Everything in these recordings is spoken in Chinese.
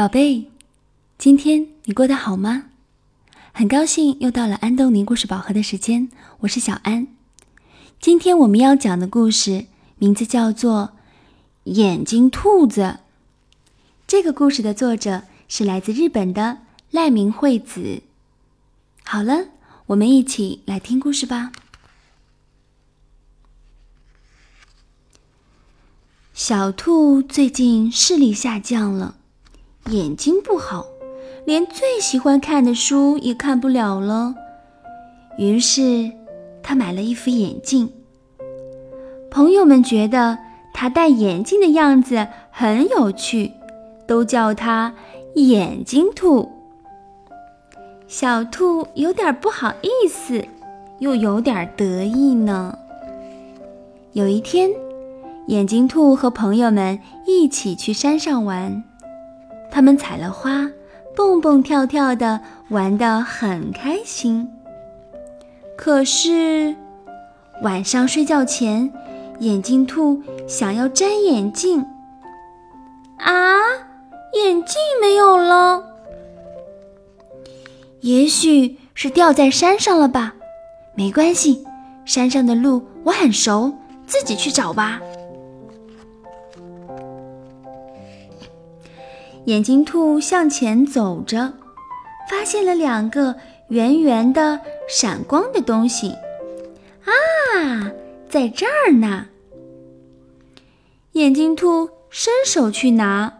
宝贝，今天你过得好吗？很高兴又到了安东尼故事宝盒的时间，我是小安。今天我们要讲的故事名字叫做《眼睛兔子》。这个故事的作者是来自日本的赖明惠子。好了，我们一起来听故事吧。小兔最近视力下降了，眼睛不好，连最喜欢看的书也看不了了。于是，他买了一副眼镜。朋友们觉得他戴眼镜的样子很有趣，都叫他“眼睛兔”。小兔有点不好意思，又有点得意呢。有一天。眼睛兔和朋友们一起去山上玩，他们采了花，蹦蹦跳跳的玩得很开心。可是晚上睡觉前，眼睛兔想要摘眼镜，啊，眼镜没有了，也许是掉在山上了吧？没关系，山上的路我很熟，自己去找吧。眼睛兔向前走着，发现了两个圆圆的、闪光的东西。啊，在这儿呢！眼睛兔伸手去拿。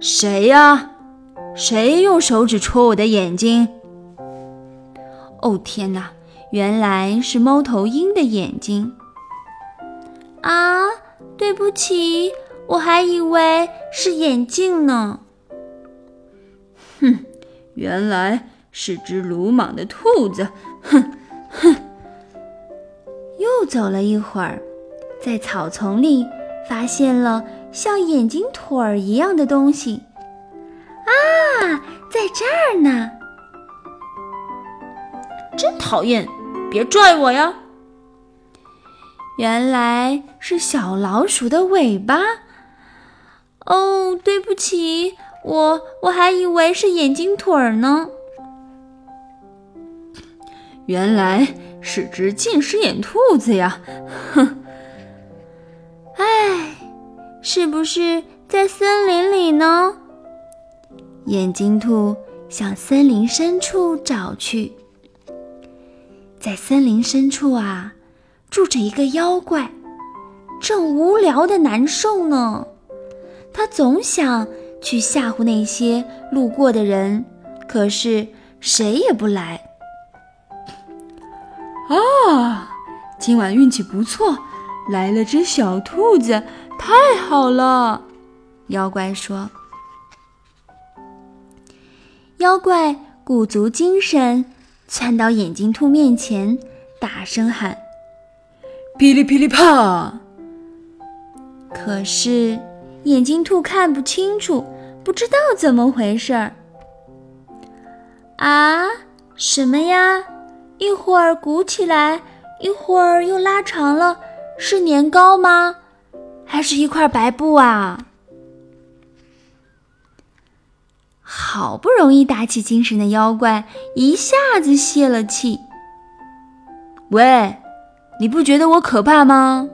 谁呀？谁用手指戳我的眼睛？哦，天哪！原来是猫头鹰的眼睛。啊，对不起。我还以为是眼镜呢。哼，原来是只鲁莽的兔子。哼哼。又走了一会儿，在草丛里发现了像眼睛腿儿一样的东西。啊，在这儿呢！真讨厌，别拽我呀！原来是小老鼠的尾巴。哦，对不起，我我还以为是眼睛腿儿呢。原来是只近视眼兔子呀！哼，哎，是不是在森林里呢？眼睛兔向森林深处找去。在森林深处啊，住着一个妖怪，正无聊的难受呢。他总想去吓唬那些路过的人，可是谁也不来。啊，今晚运气不错，来了只小兔子，太好了！妖怪说。妖怪鼓足精神，窜到眼睛兔面前，大声喊：“噼里噼里啪！”可是。眼睛兔看不清楚，不知道怎么回事儿。啊，什么呀？一会儿鼓起来，一会儿又拉长了，是年糕吗？还是一块白布啊？好不容易打起精神的妖怪一下子泄了气。喂，你不觉得我可怕吗？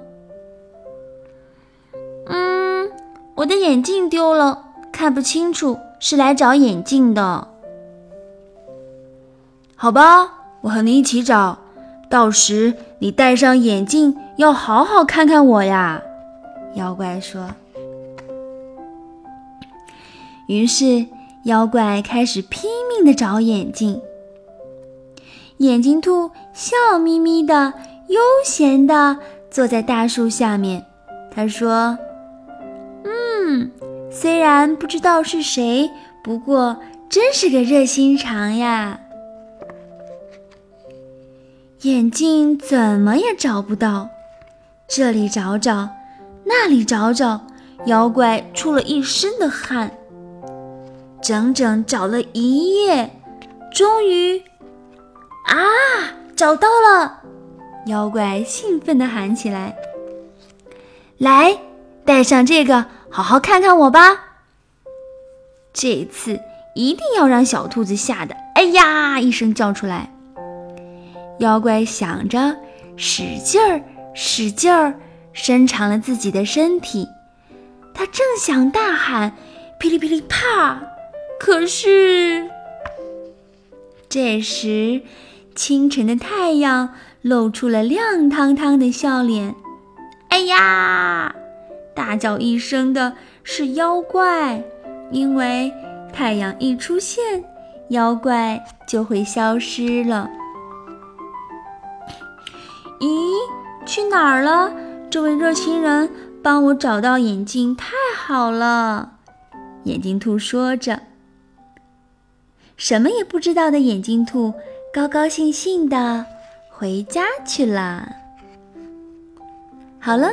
我的眼镜丢了，看不清楚，是来找眼镜的。好吧，我和你一起找，到时你戴上眼镜，要好好看看我呀。”妖怪说。于是，妖怪开始拼命的找眼镜。眼睛兔笑眯眯的、悠闲的坐在大树下面，他说。虽然不知道是谁，不过真是个热心肠呀。眼镜怎么也找不到，这里找找，那里找找，妖怪出了一身的汗。整整找了一夜，终于，啊，找到了！妖怪兴奋地喊起来：“来，戴上这个。”好好看看我吧，这次一定要让小兔子吓得“哎呀”一声叫出来。妖怪想着，使劲儿，使劲儿，伸长了自己的身体。他正想大喊“噼里噼里啪”，可是这时，清晨的太阳露出了亮堂堂的笑脸。哎呀！大叫一声的是妖怪，因为太阳一出现，妖怪就会消失了。咦，去哪儿了？这位热心人帮我找到眼镜，太好了！眼镜兔说着。什么也不知道的眼镜兔高高兴兴的回家去了。好了。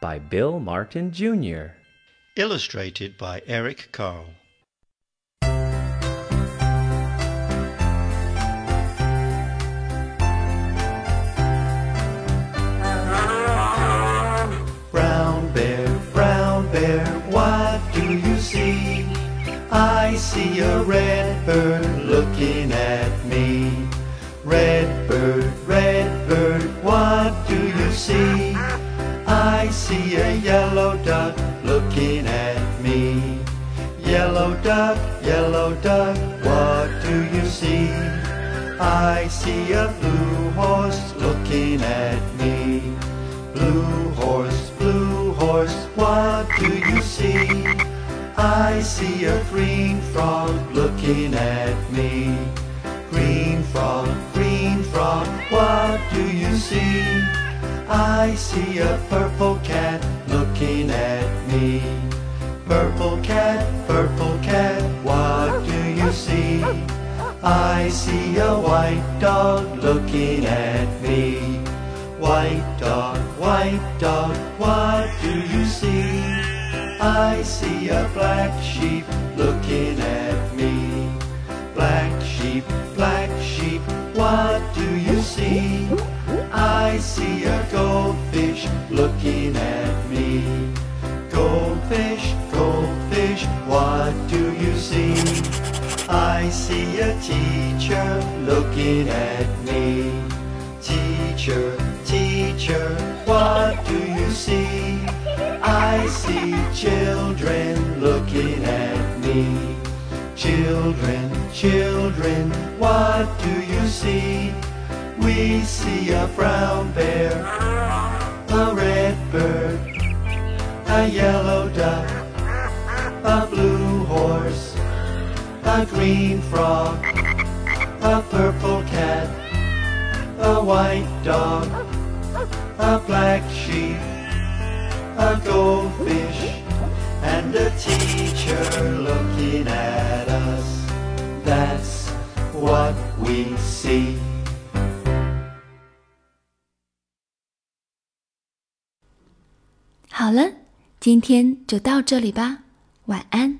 By Bill Martin Jr. Illustrated by Eric Carle. Brown bear, brown bear, what do you see? I see a red bird looking at me. Red see a yellow duck looking at me. Yellow duck, yellow duck, what do you see? I see a blue horse looking at me. Blue horse, blue horse, what do you see? I see a green frog looking at me. Green frog, green frog, what do you see? I see a purple me. Purple cat, purple cat, what do you see? I see a white dog looking at me. White dog, white dog, what do you see? I see a black sheep looking at me. Black sheep, black sheep, what do you see? I see a goldfish looking at me. Goldfish, goldfish, what do you see? I see a teacher looking at me. Teacher, teacher, what do you see? I see children looking at me. Children, children, what do you see? We see a brown bear, a red bird, a yellow duck, a blue horse, a green frog, a purple cat, a white dog, a black sheep, a goldfish, and a teacher looking at us. That's what we see. 今天就到这里吧，晚安。